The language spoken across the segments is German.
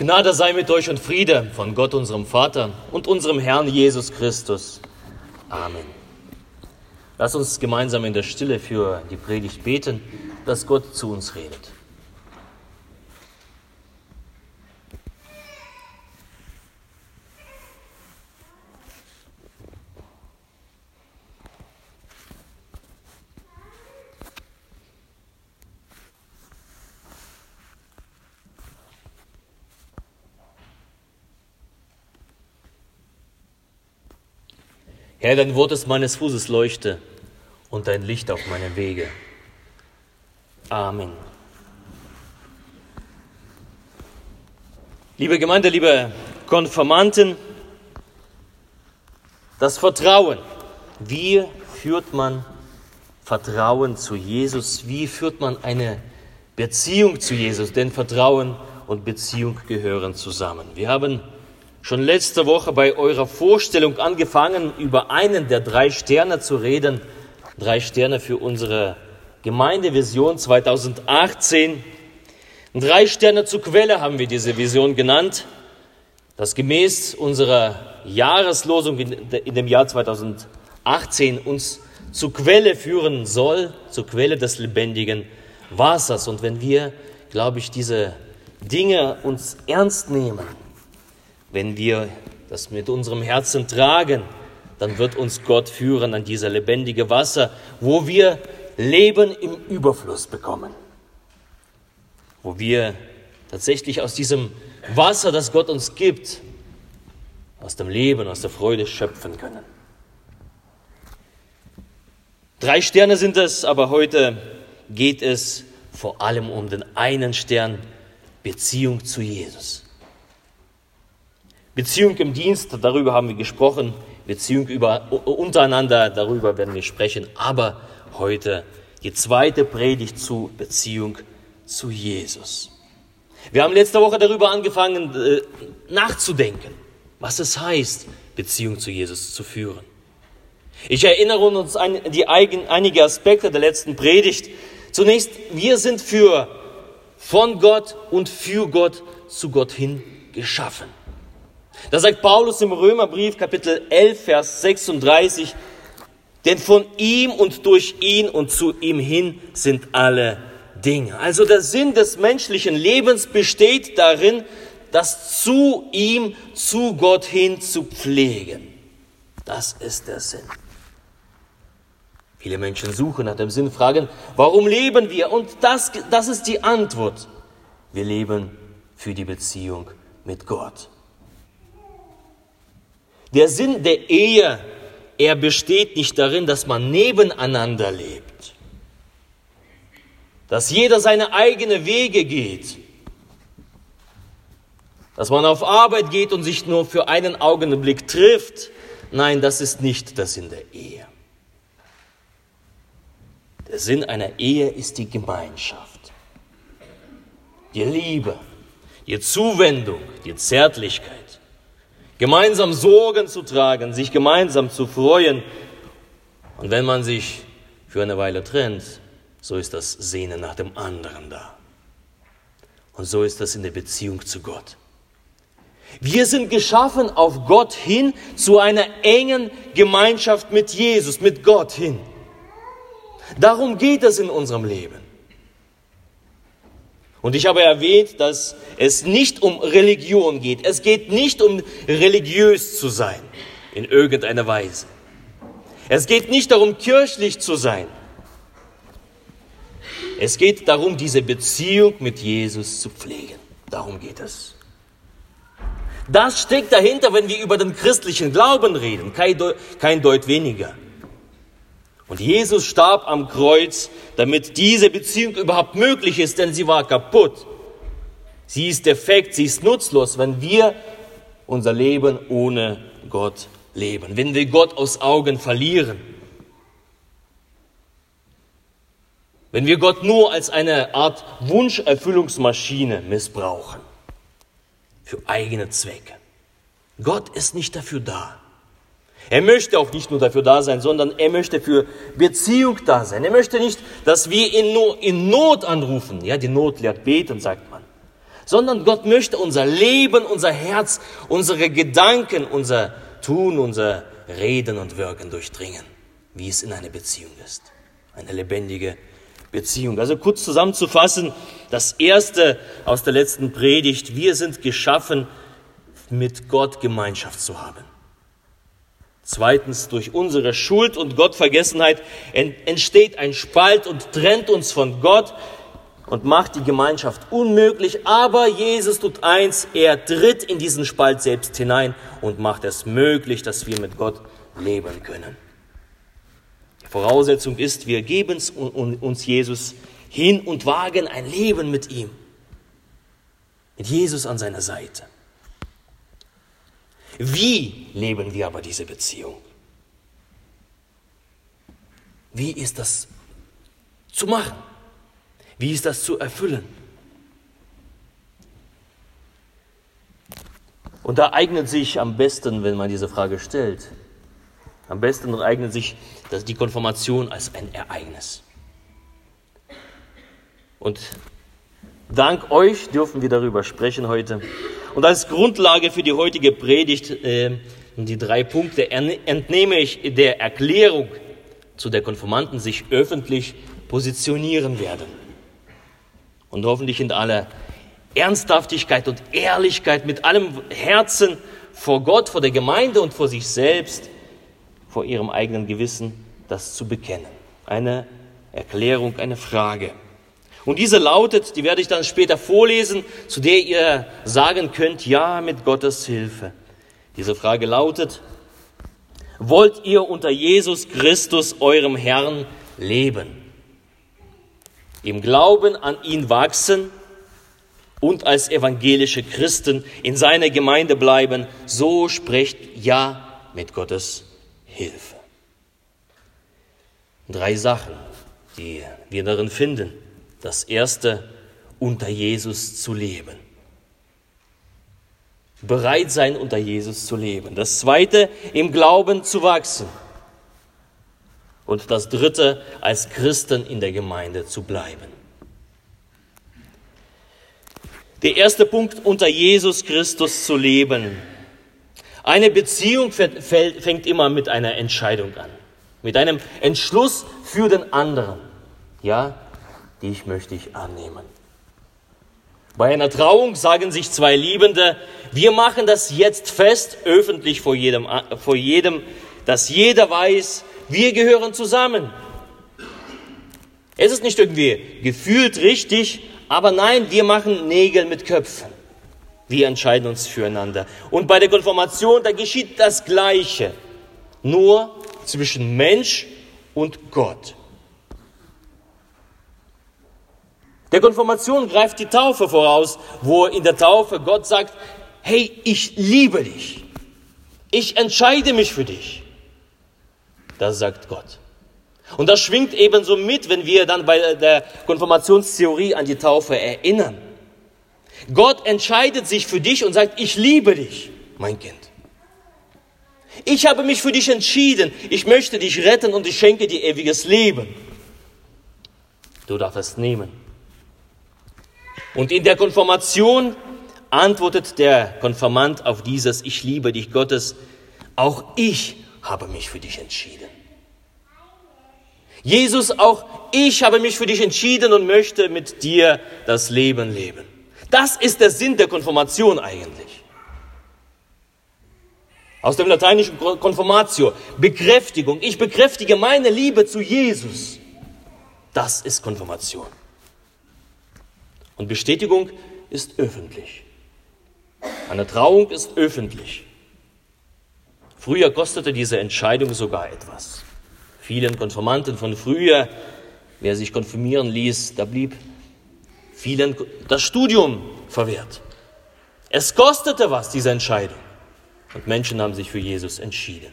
Gnade sei mit euch und Friede von Gott, unserem Vater und unserem Herrn Jesus Christus. Amen. Lass uns gemeinsam in der Stille für die Predigt beten, dass Gott zu uns redet. Herr, dein Wort ist meines Fußes Leuchte und dein Licht auf meinem Wege. Amen. Liebe Gemeinde, liebe Konformanten, das Vertrauen. Wie führt man Vertrauen zu Jesus? Wie führt man eine Beziehung zu Jesus? Denn Vertrauen und Beziehung gehören zusammen. Wir haben schon letzte Woche bei eurer Vorstellung angefangen, über einen der drei Sterne zu reden. Drei Sterne für unsere Gemeindevision 2018. Drei Sterne zur Quelle haben wir diese Vision genannt, das gemäß unserer Jahreslosung in dem Jahr 2018 uns zur Quelle führen soll, zur Quelle des lebendigen Wassers. Und wenn wir, glaube ich, diese Dinge uns ernst nehmen, wenn wir das mit unserem Herzen tragen, dann wird uns Gott führen an dieser lebendige Wasser, wo wir Leben im Überfluss bekommen. Wo wir tatsächlich aus diesem Wasser, das Gott uns gibt, aus dem Leben, aus der Freude schöpfen können. Drei Sterne sind es, aber heute geht es vor allem um den einen Stern, Beziehung zu Jesus. Beziehung im Dienst, darüber haben wir gesprochen. Beziehung über, untereinander, darüber werden wir sprechen. Aber heute die zweite Predigt zu Beziehung zu Jesus. Wir haben letzte Woche darüber angefangen äh, nachzudenken, was es heißt, Beziehung zu Jesus zu führen. Ich erinnere uns an die eigen, einige Aspekte der letzten Predigt. Zunächst, wir sind für von Gott und für Gott zu Gott hin geschaffen. Da sagt Paulus im Römerbrief Kapitel 11, Vers 36, denn von ihm und durch ihn und zu ihm hin sind alle Dinge. Also der Sinn des menschlichen Lebens besteht darin, das zu ihm, zu Gott hin zu pflegen. Das ist der Sinn. Viele Menschen suchen nach dem Sinn, fragen, warum leben wir? Und das, das ist die Antwort. Wir leben für die Beziehung mit Gott. Der Sinn der Ehe, er besteht nicht darin, dass man nebeneinander lebt, dass jeder seine eigenen Wege geht, dass man auf Arbeit geht und sich nur für einen Augenblick trifft. Nein, das ist nicht der Sinn der Ehe. Der Sinn einer Ehe ist die Gemeinschaft, die Liebe, die Zuwendung, die Zärtlichkeit gemeinsam Sorgen zu tragen, sich gemeinsam zu freuen. Und wenn man sich für eine Weile trennt, so ist das Sehnen nach dem anderen da. Und so ist das in der Beziehung zu Gott. Wir sind geschaffen auf Gott hin, zu einer engen Gemeinschaft mit Jesus, mit Gott hin. Darum geht es in unserem Leben. Und ich habe erwähnt, dass es nicht um Religion geht. Es geht nicht um religiös zu sein in irgendeiner Weise. Es geht nicht darum, kirchlich zu sein. Es geht darum, diese Beziehung mit Jesus zu pflegen. Darum geht es. Das steckt dahinter, wenn wir über den christlichen Glauben reden. Kein, Deut, kein Deut weniger. Und Jesus starb am Kreuz, damit diese Beziehung überhaupt möglich ist, denn sie war kaputt. Sie ist defekt, sie ist nutzlos, wenn wir unser Leben ohne Gott leben, wenn wir Gott aus Augen verlieren. Wenn wir Gott nur als eine Art Wunscherfüllungsmaschine missbrauchen, für eigene Zwecke. Gott ist nicht dafür da. Er möchte auch nicht nur dafür da sein, sondern er möchte für Beziehung da sein. Er möchte nicht, dass wir ihn nur in Not anrufen. Ja, die Not lehrt beten, sagt man. sondern Gott möchte unser Leben, unser Herz, unsere Gedanken, unser Tun, unser Reden und Wirken durchdringen, wie es in einer Beziehung ist. Eine lebendige Beziehung. Also kurz zusammenzufassen, das Erste aus der letzten Predigt, wir sind geschaffen, mit Gott Gemeinschaft zu haben. Zweitens, durch unsere Schuld und Gottvergessenheit entsteht ein Spalt und trennt uns von Gott und macht die Gemeinschaft unmöglich. Aber Jesus tut eins, er tritt in diesen Spalt selbst hinein und macht es möglich, dass wir mit Gott leben können. Die Voraussetzung ist, wir geben uns Jesus hin und wagen ein Leben mit ihm. Mit Jesus an seiner Seite. Wie leben wir aber diese Beziehung? Wie ist das zu machen? Wie ist das zu erfüllen? Und da eignet sich am besten, wenn man diese Frage stellt, am besten eignet sich die Konfirmation als ein Ereignis. Und dank euch dürfen wir darüber sprechen heute. Und als Grundlage für die heutige Predigt, äh, die drei Punkte, entnehme ich der Erklärung, zu der Konformanten sich öffentlich positionieren werden. Und hoffentlich in aller Ernsthaftigkeit und Ehrlichkeit, mit allem Herzen vor Gott, vor der Gemeinde und vor sich selbst, vor ihrem eigenen Gewissen, das zu bekennen. Eine Erklärung, eine Frage. Und diese lautet, die werde ich dann später vorlesen, zu der ihr sagen könnt, ja, mit Gottes Hilfe. Diese Frage lautet, wollt ihr unter Jesus Christus, eurem Herrn, leben? Im Glauben an ihn wachsen und als evangelische Christen in seiner Gemeinde bleiben, so spricht ja mit Gottes Hilfe. Drei Sachen, die wir darin finden. Das erste, unter Jesus zu leben. Bereit sein, unter Jesus zu leben. Das zweite, im Glauben zu wachsen. Und das dritte, als Christen in der Gemeinde zu bleiben. Der erste Punkt, unter Jesus Christus zu leben. Eine Beziehung fängt immer mit einer Entscheidung an. Mit einem Entschluss für den anderen. Ja, dich möchte ich annehmen. Bei einer Trauung sagen sich zwei Liebende, wir machen das jetzt fest, öffentlich vor jedem, vor jedem, dass jeder weiß, wir gehören zusammen. Es ist nicht irgendwie gefühlt richtig, aber nein, wir machen Nägel mit Köpfen. Wir entscheiden uns füreinander. Und bei der Konfirmation, da geschieht das Gleiche. Nur zwischen Mensch und Gott. Der Konfirmation greift die Taufe voraus, wo in der Taufe Gott sagt, hey, ich liebe dich. Ich entscheide mich für dich. Das sagt Gott. Und das schwingt ebenso mit, wenn wir dann bei der Konfirmationstheorie an die Taufe erinnern. Gott entscheidet sich für dich und sagt, ich liebe dich, mein Kind. Ich habe mich für dich entschieden. Ich möchte dich retten und ich schenke dir ewiges Leben. Du darfst es nehmen. Und in der Konfirmation antwortet der Konfirmand auf dieses Ich liebe dich Gottes, auch ich habe mich für dich entschieden. Jesus, auch ich habe mich für dich entschieden und möchte mit dir das Leben leben. Das ist der Sinn der Konfirmation eigentlich. Aus dem lateinischen Konfirmatio, Bekräftigung. Ich bekräftige meine Liebe zu Jesus. Das ist Konfirmation. Und Bestätigung ist öffentlich. Eine Trauung ist öffentlich. Früher kostete diese Entscheidung sogar etwas. Vielen Konformanten von früher, wer sich konfirmieren ließ, da blieb vielen das Studium verwehrt. Es kostete was, diese Entscheidung. Und Menschen haben sich für Jesus entschieden.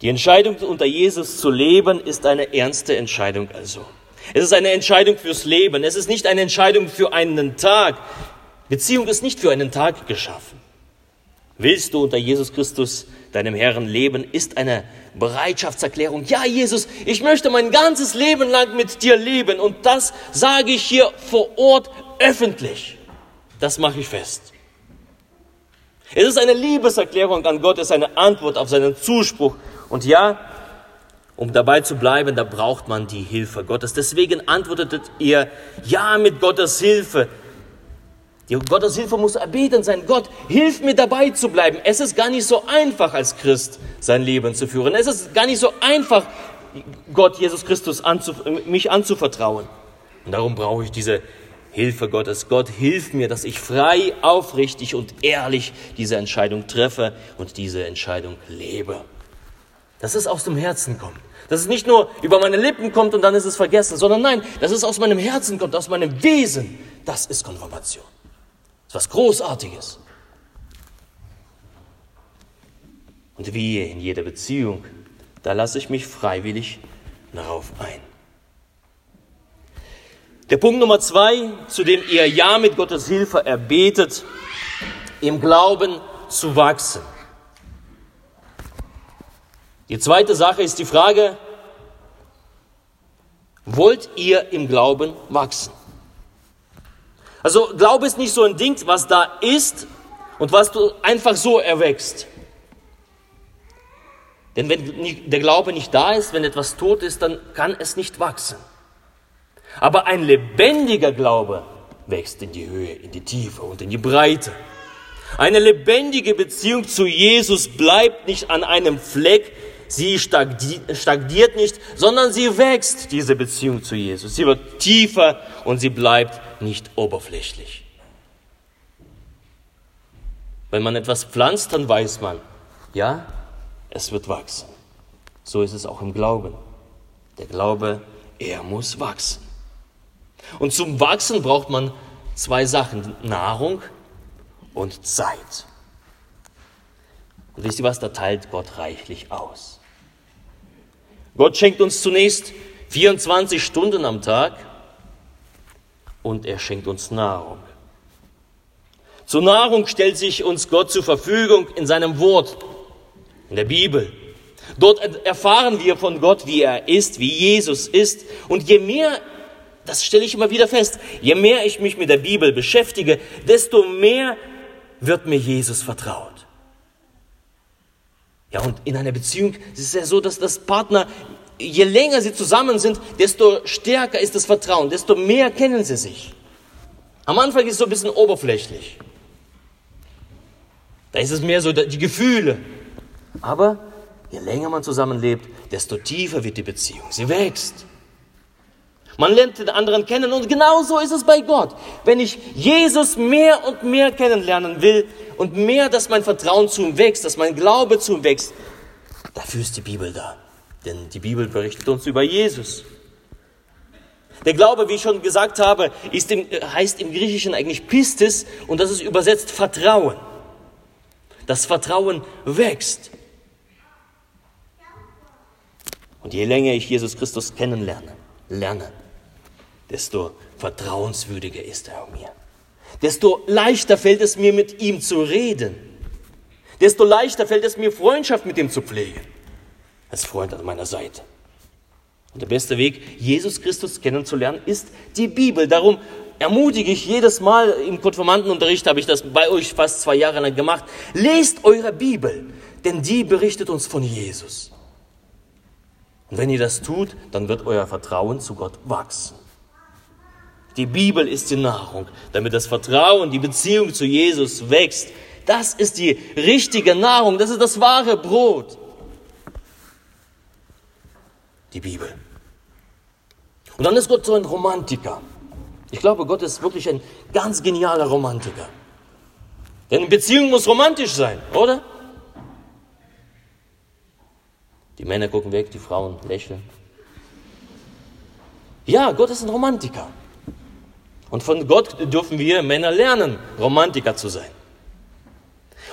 Die Entscheidung, unter Jesus zu leben, ist eine ernste Entscheidung also. Es ist eine Entscheidung fürs Leben. Es ist nicht eine Entscheidung für einen Tag. Beziehung ist nicht für einen Tag geschaffen. Willst du unter Jesus Christus, deinem Herrn, leben, ist eine Bereitschaftserklärung. Ja, Jesus, ich möchte mein ganzes Leben lang mit dir leben und das sage ich hier vor Ort öffentlich. Das mache ich fest. Es ist eine Liebeserklärung an Gott, es ist eine Antwort auf seinen Zuspruch. Und ja, um dabei zu bleiben, da braucht man die Hilfe Gottes. Deswegen antwortet ihr ja mit Gottes Hilfe. Die Gottes Hilfe muss erbeten sein. Gott, hilf mir dabei zu bleiben. Es ist gar nicht so einfach als Christ sein Leben zu führen. Es ist gar nicht so einfach, Gott, Jesus Christus, anzuf mich anzuvertrauen. Und darum brauche ich diese Hilfe Gottes. Gott, hilf mir, dass ich frei, aufrichtig und ehrlich diese Entscheidung treffe und diese Entscheidung lebe dass es aus dem Herzen kommt. Dass es nicht nur über meine Lippen kommt und dann ist es vergessen, sondern nein, dass es aus meinem Herzen kommt, aus meinem Wesen. Das ist Konfirmation. Das ist was Großartiges. Und wie in jeder Beziehung, da lasse ich mich freiwillig darauf ein. Der Punkt Nummer zwei, zu dem ihr Ja mit Gottes Hilfe erbetet, im Glauben zu wachsen. Die zweite Sache ist die Frage, wollt ihr im Glauben wachsen? Also Glaube ist nicht so ein Ding, was da ist und was du einfach so erwächst. Denn wenn der Glaube nicht da ist, wenn etwas tot ist, dann kann es nicht wachsen. Aber ein lebendiger Glaube wächst in die Höhe, in die Tiefe und in die Breite. Eine lebendige Beziehung zu Jesus bleibt nicht an einem Fleck, Sie stagniert nicht, sondern sie wächst, diese Beziehung zu Jesus. Sie wird tiefer und sie bleibt nicht oberflächlich. Wenn man etwas pflanzt, dann weiß man, ja, es wird wachsen. So ist es auch im Glauben. Der Glaube, er muss wachsen. Und zum Wachsen braucht man zwei Sachen, Nahrung und Zeit. Und wisst ihr was, da teilt Gott reichlich aus. Gott schenkt uns zunächst 24 Stunden am Tag und er schenkt uns Nahrung. Zur Nahrung stellt sich uns Gott zur Verfügung in seinem Wort, in der Bibel. Dort erfahren wir von Gott, wie er ist, wie Jesus ist. Und je mehr, das stelle ich immer wieder fest, je mehr ich mich mit der Bibel beschäftige, desto mehr wird mir Jesus vertraut. Ja, und in einer Beziehung ist es ja so, dass das Partner, je länger sie zusammen sind, desto stärker ist das Vertrauen, desto mehr kennen sie sich. Am Anfang ist es so ein bisschen oberflächlich. Da ist es mehr so die Gefühle. Aber je länger man zusammenlebt, desto tiefer wird die Beziehung. Sie wächst. Man lernt den anderen kennen und genau so ist es bei Gott. Wenn ich Jesus mehr und mehr kennenlernen will und mehr, dass mein Vertrauen zu ihm wächst, dass mein Glaube zu ihm wächst, dafür ist die Bibel da. Denn die Bibel berichtet uns über Jesus. Der Glaube, wie ich schon gesagt habe, im, heißt im Griechischen eigentlich Pistis und das ist übersetzt Vertrauen. Das Vertrauen wächst. Und je länger ich Jesus Christus kennenlerne, lerne, desto vertrauenswürdiger ist er mir. Desto leichter fällt es mir, mit ihm zu reden. Desto leichter fällt es mir, Freundschaft mit ihm zu pflegen. Als Freund an meiner Seite. Und der beste Weg, Jesus Christus kennenzulernen, ist die Bibel. Darum ermutige ich jedes Mal im Konformantenunterricht, habe ich das bei euch fast zwei Jahre lang gemacht. Lest eure Bibel, denn die berichtet uns von Jesus. Und wenn ihr das tut, dann wird euer Vertrauen zu Gott wachsen. Die Bibel ist die Nahrung, damit das Vertrauen, die Beziehung zu Jesus wächst. Das ist die richtige Nahrung, das ist das wahre Brot. Die Bibel. Und dann ist Gott so ein Romantiker. Ich glaube, Gott ist wirklich ein ganz genialer Romantiker. Denn Beziehung muss romantisch sein, oder? Die Männer gucken weg, die Frauen lächeln. Ja, Gott ist ein Romantiker. Und von Gott dürfen wir Männer lernen, Romantiker zu sein.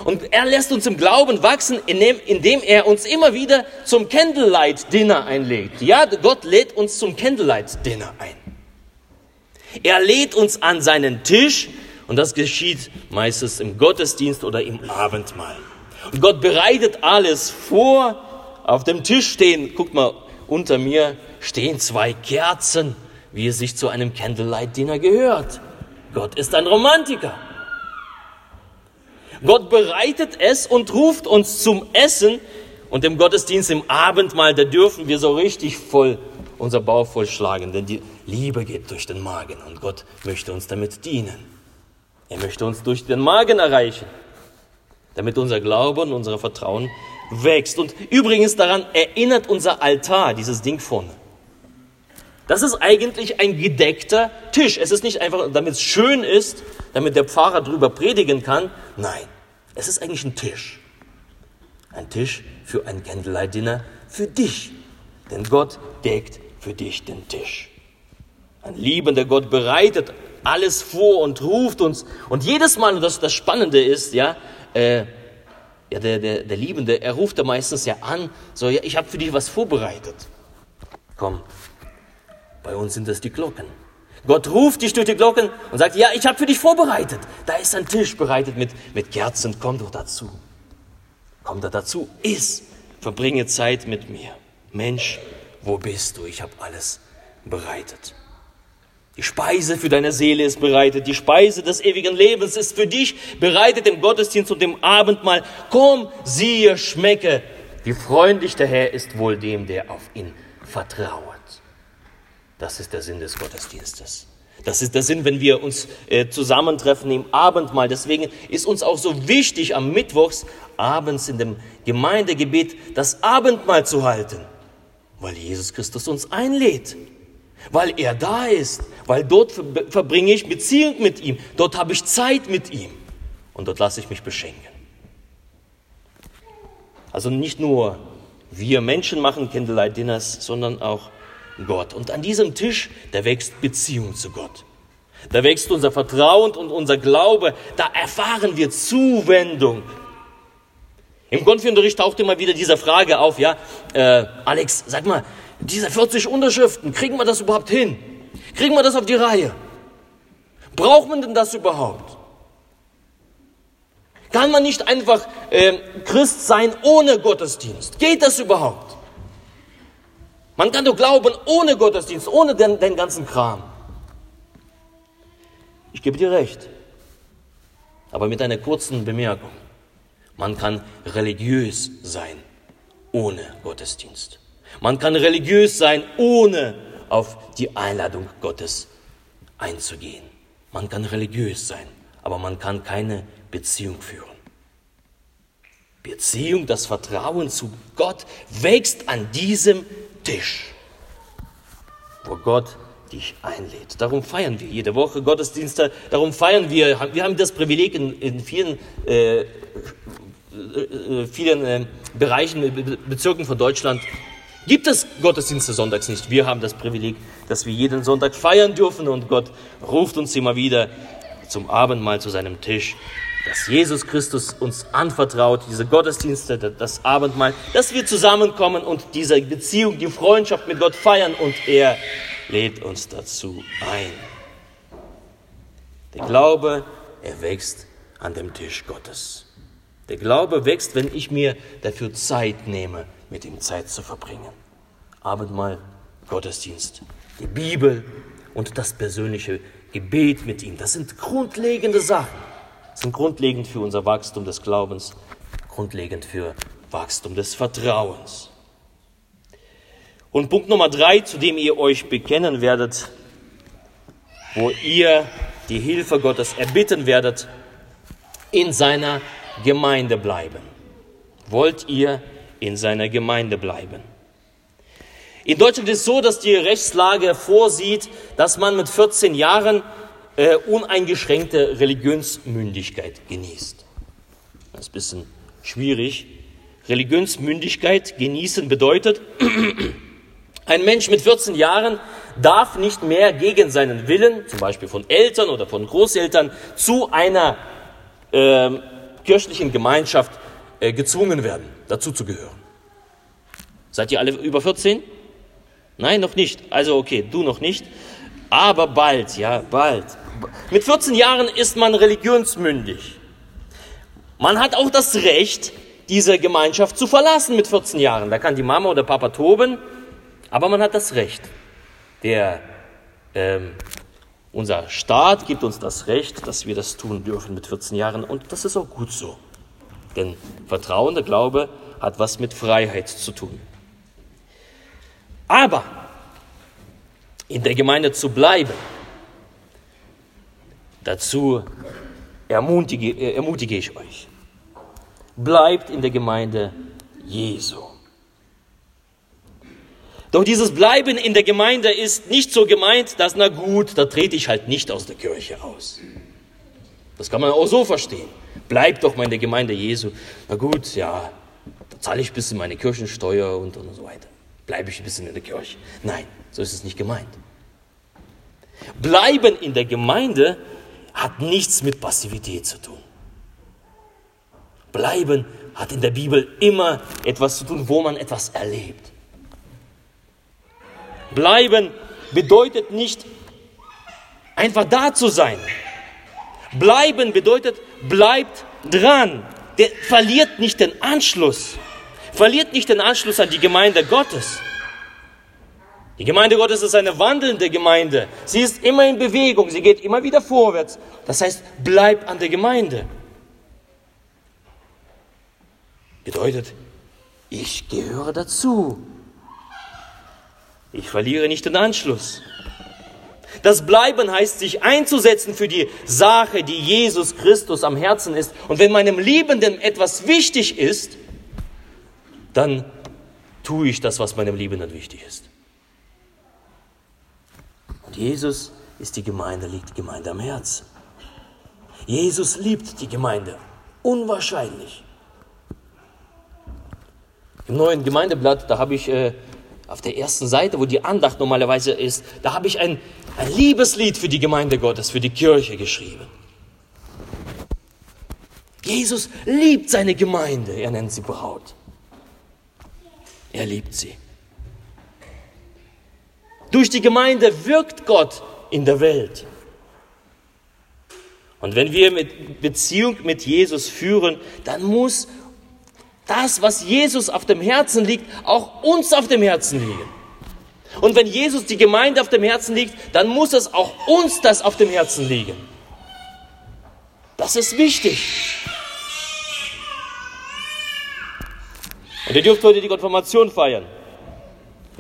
Und er lässt uns im Glauben wachsen, indem er uns immer wieder zum Candlelight Dinner einlegt. Ja, Gott lädt uns zum Candlelight Dinner ein. Er lädt uns an seinen Tisch Und das geschieht meistens im Gottesdienst oder im Abendmahl. Und Gott bereitet alles vor. Auf dem Tisch stehen, guckt mal, unter mir stehen zwei Kerzen, wie es sich zu einem Candlelight-Dinner gehört. Gott ist ein Romantiker. Gott bereitet es und ruft uns zum Essen. Und im Gottesdienst, im Abendmahl, da dürfen wir so richtig voll unser Bauch vollschlagen, denn die Liebe geht durch den Magen und Gott möchte uns damit dienen. Er möchte uns durch den Magen erreichen, damit unser Glaube und unser Vertrauen wächst. Und übrigens daran erinnert unser Altar, dieses Ding vorne. Das ist eigentlich ein gedeckter Tisch. Es ist nicht einfach, damit es schön ist, damit der Pfarrer drüber predigen kann. Nein, es ist eigentlich ein Tisch. Ein Tisch für ein Candlelight-Dinner für dich. Denn Gott deckt für dich den Tisch. Ein liebender Gott bereitet alles vor und ruft uns. Und jedes Mal, und das das Spannende ist, ja, äh, ja der, der, der Liebende, er ruft da meistens ja an, so, ja, ich habe für dich was vorbereitet. Komm, bei uns sind das die Glocken. Gott ruft dich durch die Glocken und sagt, ja, ich habe für dich vorbereitet. Da ist ein Tisch bereitet mit, mit Kerzen, komm doch dazu. Komm da dazu, iss, verbringe Zeit mit mir. Mensch, wo bist du? Ich habe alles bereitet. Die Speise für deine Seele ist bereitet. Die Speise des ewigen Lebens ist für dich bereitet im Gottesdienst und im Abendmahl. Komm, siehe, schmecke, wie freundlich der Herr ist wohl dem, der auf ihn vertraut. Das ist der Sinn des Gottesdienstes. Das ist der Sinn, wenn wir uns äh, zusammentreffen im Abendmahl. Deswegen ist uns auch so wichtig, am Mittwochs abends in dem Gemeindegebet das Abendmahl zu halten, weil Jesus Christus uns einlädt, weil er da ist, weil dort verbringe ich Beziehung mit ihm, dort habe ich Zeit mit ihm und dort lasse ich mich beschenken. Also nicht nur wir Menschen machen Candlelight Dinners, sondern auch Gott. Und an diesem Tisch, da wächst Beziehung zu Gott. Da wächst unser Vertrauen und unser Glaube. Da erfahren wir Zuwendung. Im Konfiunterricht taucht immer wieder diese Frage auf, ja, äh, Alex, sag mal, diese 40 Unterschriften, kriegen wir das überhaupt hin? Kriegen wir das auf die Reihe? Braucht man denn das überhaupt? Kann man nicht einfach äh, Christ sein ohne Gottesdienst? Geht das überhaupt? Man kann doch glauben ohne Gottesdienst, ohne den, den ganzen Kram. Ich gebe dir recht. Aber mit einer kurzen Bemerkung. Man kann religiös sein ohne Gottesdienst. Man kann religiös sein, ohne auf die Einladung Gottes einzugehen. Man kann religiös sein, aber man kann keine Beziehung führen. Beziehung, das Vertrauen zu Gott wächst an diesem Tisch, wo Gott dich einlädt. Darum feiern wir jede Woche Gottesdienste, darum feiern wir, wir haben das Privileg in, in vielen, äh, äh, vielen äh, Bereichen, Bezirken von Deutschland, gibt es Gottesdienste sonntags nicht. Wir haben das Privileg, dass wir jeden Sonntag feiern dürfen und Gott ruft uns immer wieder zum Abendmahl zu seinem Tisch dass Jesus Christus uns anvertraut, diese Gottesdienste, das Abendmahl, dass wir zusammenkommen und diese Beziehung, die Freundschaft mit Gott feiern und er lädt uns dazu ein. Der Glaube, er wächst an dem Tisch Gottes. Der Glaube wächst, wenn ich mir dafür Zeit nehme, mit ihm Zeit zu verbringen. Abendmahl, Gottesdienst, die Bibel und das persönliche Gebet mit ihm. Das sind grundlegende Sachen sind grundlegend für unser Wachstum des Glaubens, grundlegend für Wachstum des Vertrauens. Und Punkt Nummer drei, zu dem ihr euch bekennen werdet, wo ihr die Hilfe Gottes erbitten werdet, in seiner Gemeinde bleiben. Wollt ihr in seiner Gemeinde bleiben? In Deutschland ist es so, dass die Rechtslage vorsieht, dass man mit 14 Jahren äh, uneingeschränkte Religionsmündigkeit genießt. Das ist ein bisschen schwierig. Religionsmündigkeit genießen bedeutet, ein Mensch mit 14 Jahren darf nicht mehr gegen seinen Willen, zum Beispiel von Eltern oder von Großeltern, zu einer äh, kirchlichen Gemeinschaft äh, gezwungen werden, dazu zu gehören. Seid ihr alle über 14? Nein, noch nicht. Also okay, du noch nicht. Aber bald, ja, bald Mit 14 Jahren ist man religionsmündig. Man hat auch das Recht, diese Gemeinschaft zu verlassen mit 14 Jahren. Da kann die Mama oder Papa toben, aber man hat das Recht. Der, ähm, unser Staat gibt uns das Recht, dass wir das tun dürfen mit 14 Jahren und das ist auch gut so. Denn Vertrauen, der Glaube hat was mit Freiheit zu tun. Aber in der Gemeinde zu bleiben, dazu ermutige, äh, ermutige ich euch. Bleibt in der Gemeinde Jesu. Doch dieses Bleiben in der Gemeinde ist nicht so gemeint, dass, na gut, da trete ich halt nicht aus der Kirche aus. Das kann man auch so verstehen. Bleibt doch mal in der Gemeinde Jesu. Na gut, ja, da zahle ich ein bisschen meine Kirchensteuer und, und so weiter. Bleibe ich ein bisschen in der Kirche. Nein, so ist es nicht gemeint. Bleiben in der Gemeinde hat nichts mit Passivität zu tun. Bleiben hat in der Bibel immer etwas zu tun, wo man etwas erlebt. Bleiben bedeutet nicht einfach da zu sein. Bleiben bedeutet, bleibt dran. Der verliert nicht den Anschluss. Verliert nicht den Anschluss an die Gemeinde Gottes. Die Gemeinde Gottes ist eine wandelnde Gemeinde. Sie ist immer in Bewegung, sie geht immer wieder vorwärts. Das heißt, bleib an der Gemeinde. Bedeutet, ich gehöre dazu. Ich verliere nicht den Anschluss. Das Bleiben heißt, sich einzusetzen für die Sache, die Jesus Christus am Herzen ist. Und wenn meinem Liebenden etwas wichtig ist, dann tue ich das, was meinem Liebenden wichtig ist. Jesus ist die Gemeinde, liegt die Gemeinde am Herzen. Jesus liebt die Gemeinde. Unwahrscheinlich. Im neuen Gemeindeblatt, da habe ich äh, auf der ersten Seite, wo die Andacht normalerweise ist, da habe ich ein, ein Liebeslied für die Gemeinde Gottes, für die Kirche geschrieben. Jesus liebt seine Gemeinde, er nennt sie Braut. Er liebt sie. Durch die Gemeinde wirkt Gott in der Welt. Und wenn wir mit Beziehung mit Jesus führen, dann muss das, was Jesus auf dem Herzen liegt, auch uns auf dem Herzen liegen. Und wenn Jesus die Gemeinde auf dem Herzen liegt, dann muss es auch uns das auf dem Herzen liegen. Das ist wichtig. Und ihr dürft heute die Konfirmation feiern.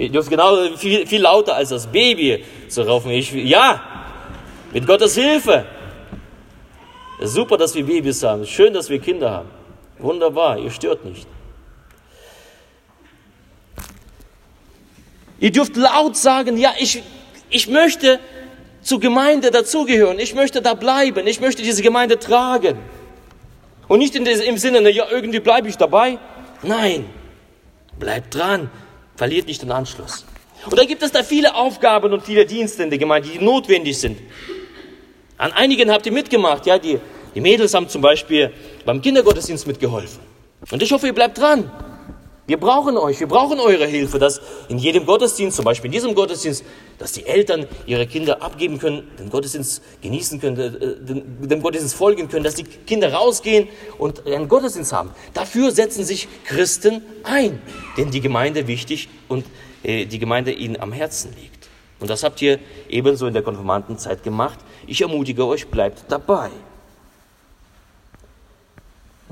Ihr dürft genau viel, viel lauter als das Baby zu raufen. Ich, ja, mit Gottes Hilfe. Super, dass wir Babys haben. Schön, dass wir Kinder haben. Wunderbar, ihr stört nicht. Ihr dürft laut sagen, ja, ich, ich möchte zur Gemeinde dazugehören. Ich möchte da bleiben. Ich möchte diese Gemeinde tragen. Und nicht in des, im Sinne, ja, irgendwie bleibe ich dabei. Nein, bleibt dran. Verliert nicht den Anschluss. Und da gibt es da viele Aufgaben und viele Dienste in der Gemeinde, die notwendig sind. An einigen habt ihr mitgemacht, ja, die, die Mädels haben zum Beispiel beim Kindergottesdienst mitgeholfen. Und ich hoffe, ihr bleibt dran. Wir brauchen euch, wir brauchen eure Hilfe, dass in jedem Gottesdienst, zum Beispiel in diesem Gottesdienst, dass die Eltern ihre Kinder abgeben können, den Gottesdienst genießen können, äh, dem Gottesdienst folgen können, dass die Kinder rausgehen und einen Gottesdienst haben. Dafür setzen sich Christen ein, denn die Gemeinde wichtig und äh, die Gemeinde ihnen am Herzen liegt. Und das habt ihr ebenso in der Konfirmandenzeit gemacht. Ich ermutige euch, bleibt dabei.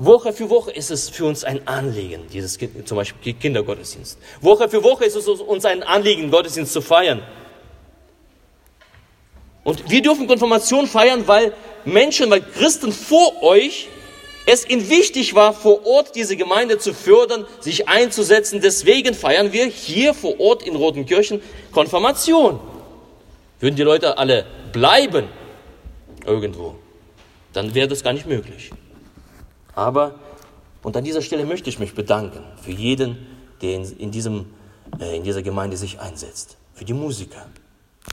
Woche für Woche ist es für uns ein Anliegen, dieses zum Beispiel Kindergottesdienst. Woche für Woche ist es uns ein Anliegen, Gottesdienst zu feiern. Und wir dürfen Konfirmation feiern, weil Menschen, weil Christen vor euch es ihnen wichtig war, vor Ort diese Gemeinde zu fördern, sich einzusetzen. Deswegen feiern wir hier vor Ort in Rotenkirchen Konfirmation. Würden die Leute alle bleiben irgendwo, dann wäre das gar nicht möglich. Aber, und an dieser Stelle möchte ich mich bedanken für jeden, der in, in, diesem, äh, in dieser Gemeinde sich einsetzt. Für die Musiker,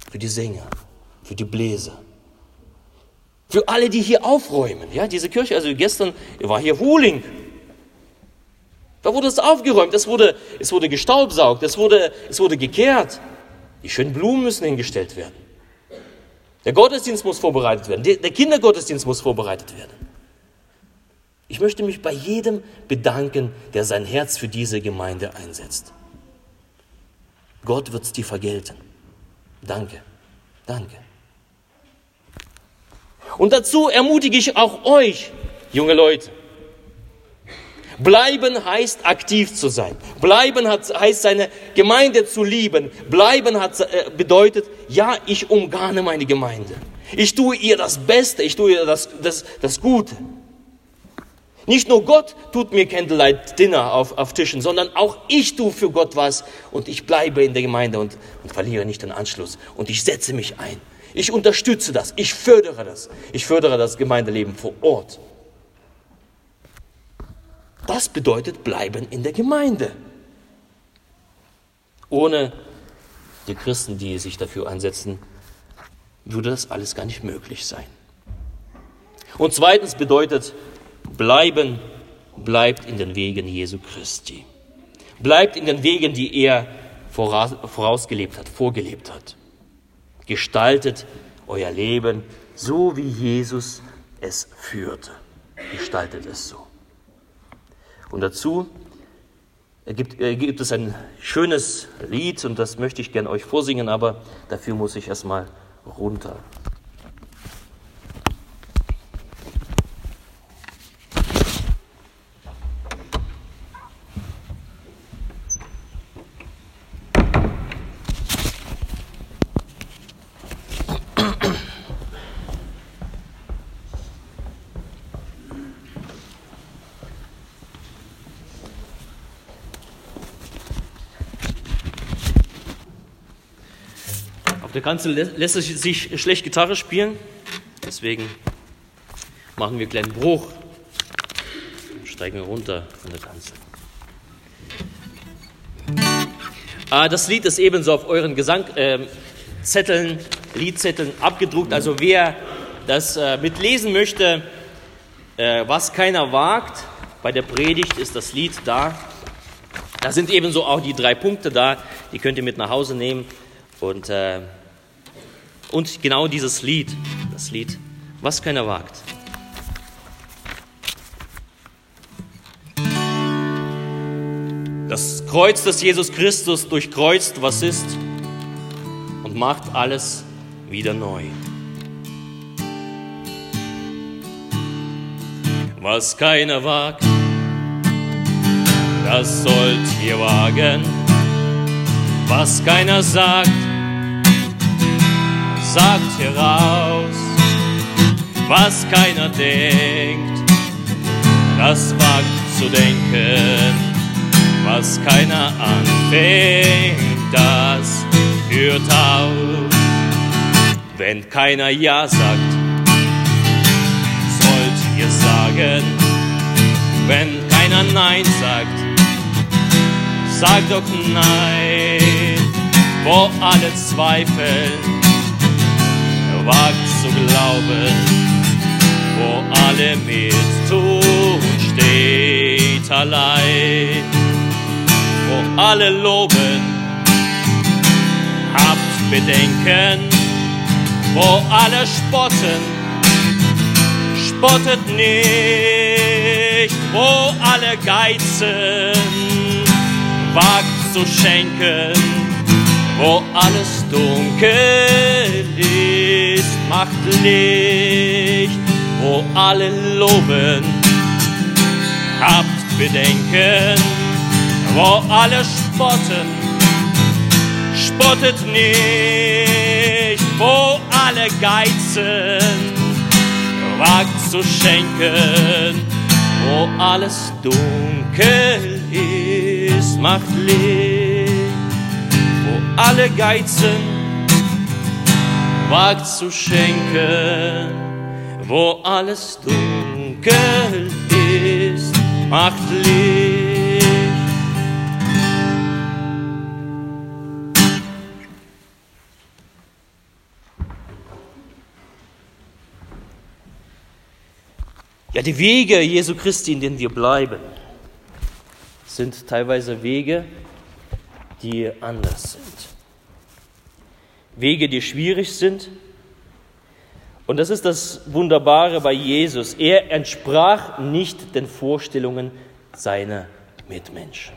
für die Sänger, für die Bläser. Für alle, die hier aufräumen. Ja, diese Kirche, also gestern war hier Huling. Da wurde es aufgeräumt, es wurde, es wurde gestaubsaugt, es wurde, es wurde gekehrt. Die schönen Blumen müssen hingestellt werden. Der Gottesdienst muss vorbereitet werden. Der Kindergottesdienst muss vorbereitet werden. Ich möchte mich bei jedem bedanken, der sein Herz für diese Gemeinde einsetzt. Gott wird es dir vergelten. Danke, danke. Und dazu ermutige ich auch euch, junge Leute. Bleiben heißt aktiv zu sein. Bleiben hat, heißt seine Gemeinde zu lieben. Bleiben hat, äh, bedeutet, ja, ich umgarne meine Gemeinde. Ich tue ihr das Beste, ich tue ihr das, das, das Gute. Nicht nur Gott tut mir Candlelight Dinner auf, auf Tischen, sondern auch ich tue für Gott was und ich bleibe in der Gemeinde und, und verliere nicht den Anschluss. Und ich setze mich ein. Ich unterstütze das. Ich fördere das. Ich fördere das Gemeindeleben vor Ort. Das bedeutet bleiben in der Gemeinde. Ohne die Christen, die sich dafür einsetzen, würde das alles gar nicht möglich sein. Und zweitens bedeutet bleiben, bleibt in den Wegen Jesu Christi. Bleibt in den Wegen, die er vorausgelebt hat, vorgelebt hat. Gestaltet euer Leben so, wie Jesus es führte. Gestaltet es so. Und dazu gibt, gibt es ein schönes Lied und das möchte ich gerne euch vorsingen, aber dafür muss ich erstmal runter. Der Kanzel lässt sich schlecht Gitarre spielen, deswegen machen wir einen kleinen Bruch. Steigen runter von der Kanzel. Ah, das Lied ist ebenso auf euren Gesangzetteln, äh, Liedzetteln abgedruckt. Also wer das äh, mitlesen möchte, äh, was keiner wagt, bei der Predigt ist das Lied da. Da sind ebenso auch die drei Punkte da, die könnt ihr mit nach Hause nehmen. Und äh, und genau dieses Lied, das Lied, was keiner wagt. Das Kreuz, das Jesus Christus durchkreuzt, was ist, und macht alles wieder neu. Was keiner wagt, das sollt ihr wagen. Was keiner sagt, sagt heraus, was keiner denkt, das wagt zu denken, was keiner anfängt, das führt auf. Wenn keiner Ja sagt, sollt ihr sagen, wenn keiner Nein sagt, sagt doch Nein, wo alle zweifeln wagt zu glauben, wo alle mit tun steht allein, wo alle loben, habt Bedenken, wo alle spotten, spottet nicht, wo alle geizen, wagt zu schenken, wo alles dunkel ist, macht Licht, wo alle loben, habt Bedenken, wo alle spotten, spottet nicht, wo alle geizen, wagt zu schenken, wo alles dunkel ist, macht Licht alle geizen, wagt zu schenken, wo alles dunkel ist, macht Licht. Ja, die Wege Jesu Christi, in denen wir bleiben, sind teilweise Wege, die anders sind. Wege, die schwierig sind, Und das ist das Wunderbare bei Jesus. Er entsprach nicht den Vorstellungen seiner Mitmenschen.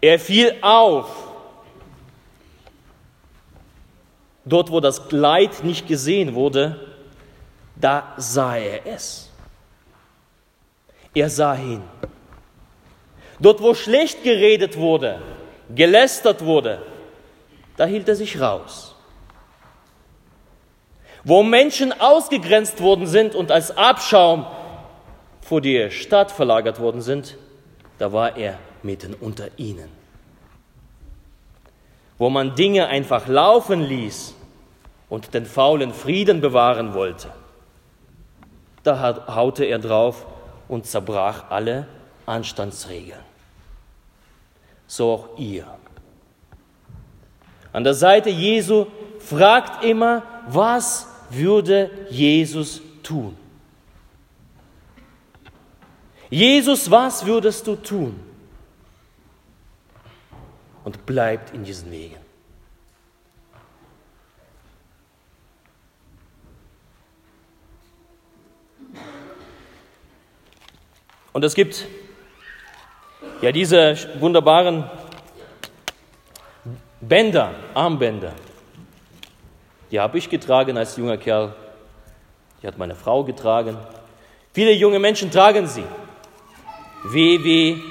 Er fiel auf. Dort, wo das Leid nicht gesehen wurde, da sah er es. Er sah hin. Dort, wo schlecht geredet wurde, gelästert wurde, da hielt er sich raus. Wo Menschen ausgegrenzt worden sind und als Abschaum vor die Stadt verlagert worden sind, da war er mitten unter ihnen. Wo man Dinge einfach laufen ließ und den faulen Frieden bewahren wollte, da haute er drauf und zerbrach alle Anstandsregeln. So auch ihr. An der Seite Jesu fragt immer, was würde Jesus tun? Jesus, was würdest du tun? Und bleibt in diesen Wegen. Und es gibt ja diese wunderbaren Bänder, Armbänder. Die habe ich getragen als junger Kerl. Die hat meine Frau getragen. Viele junge Menschen tragen sie. WWJD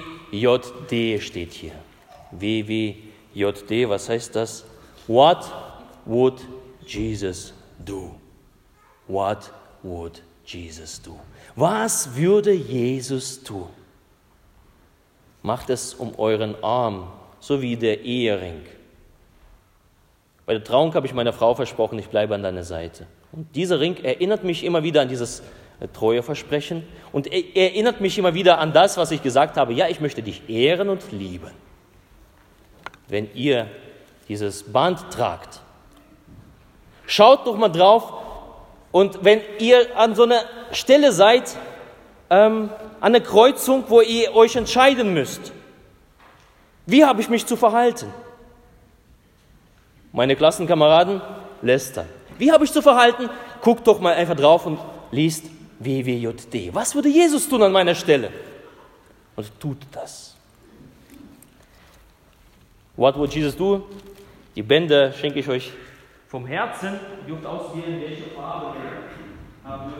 steht hier. WWJD, was heißt das? What would Jesus do? What would Jesus do? Was würde Jesus tun? Macht es um euren Arm, so wie der Ehering. Bei der Trauung habe ich meiner Frau versprochen, ich bleibe an deiner Seite. Und dieser Ring erinnert mich immer wieder an dieses äh, Treueversprechen und er erinnert mich immer wieder an das, was ich gesagt habe. Ja, ich möchte dich ehren und lieben. Wenn ihr dieses Band tragt, schaut doch mal drauf und wenn ihr an so einer Stelle seid, ähm, an der Kreuzung, wo ihr euch entscheiden müsst, wie habe ich mich zu verhalten? Meine Klassenkameraden lästern. Wie habe ich zu verhalten? Guckt doch mal einfach drauf und liest WWJD. Was würde Jesus tun an meiner Stelle? Und tut das. What would Jesus do? Die Bänder schenke ich euch vom Herzen. Ihr dürft auswählen, welche Farbe ihr haben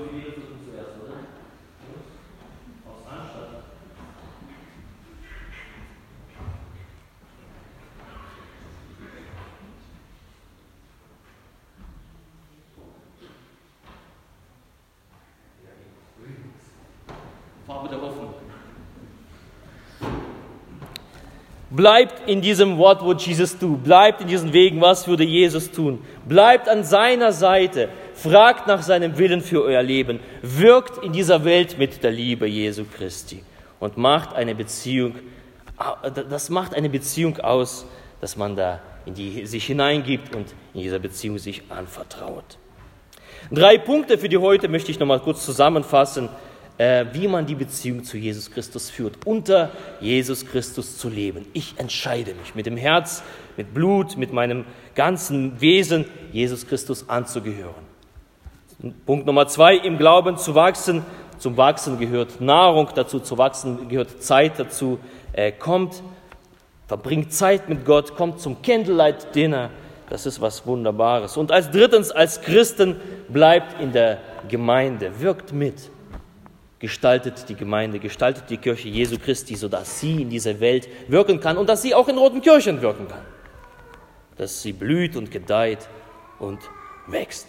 dürft. Bleibt in diesem Wort, wo Jesus tut. Bleibt in diesen Wegen, was würde Jesus tun. Bleibt an seiner Seite. Fragt nach seinem Willen für euer Leben. Wirkt in dieser Welt mit der Liebe Jesu Christi. Und macht eine Beziehung, das macht eine Beziehung aus, dass man da in die sich hineingibt und in dieser Beziehung sich anvertraut. Drei Punkte für die heute möchte ich nochmal kurz zusammenfassen äh, wie man die Beziehung zu Jesus Christus führt, unter Jesus Christus zu leben. Ich entscheide mich mit dem Herz, mit Blut, mit meinem ganzen Wesen, Jesus Christus anzugehören. Punkt Nummer zwei, im Glauben zu wachsen. Zum Wachsen gehört Nahrung dazu, zu wachsen gehört Zeit dazu. Äh, kommt, verbringt Zeit mit Gott, kommt zum Candlelight Dinner. Das ist was Wunderbares. Und als drittens, als Christen bleibt in der Gemeinde, wirkt mit gestaltet die Gemeinde, gestaltet die Kirche Jesu Christi, sodass sie in dieser Welt wirken kann und dass sie auch in roten Kirchen wirken kann. Dass sie blüht und gedeiht und wächst.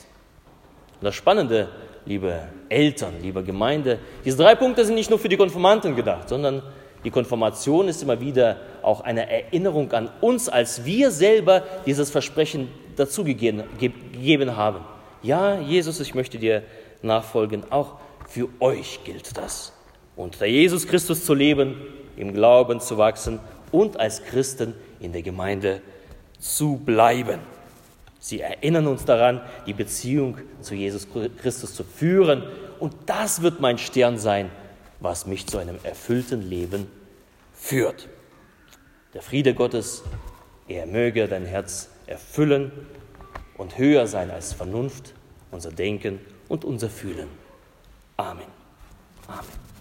Und das Spannende, liebe Eltern, liebe Gemeinde, diese drei Punkte sind nicht nur für die Konformanten gedacht, sondern die Konfirmation ist immer wieder auch eine Erinnerung an uns, als wir selber dieses Versprechen dazugegeben haben. Ja, Jesus, ich möchte dir nachfolgen, auch für euch gilt das. Unter Jesus Christus zu leben, im Glauben zu wachsen und als Christen in der Gemeinde zu bleiben. Sie erinnern uns daran, die Beziehung zu Jesus Christus zu führen. Und das wird mein Stern sein, was mich zu einem erfüllten Leben führt. Der Friede Gottes, er möge dein Herz erfüllen und höher sein als Vernunft, unser Denken und unser Fühlen. Amen. Amen.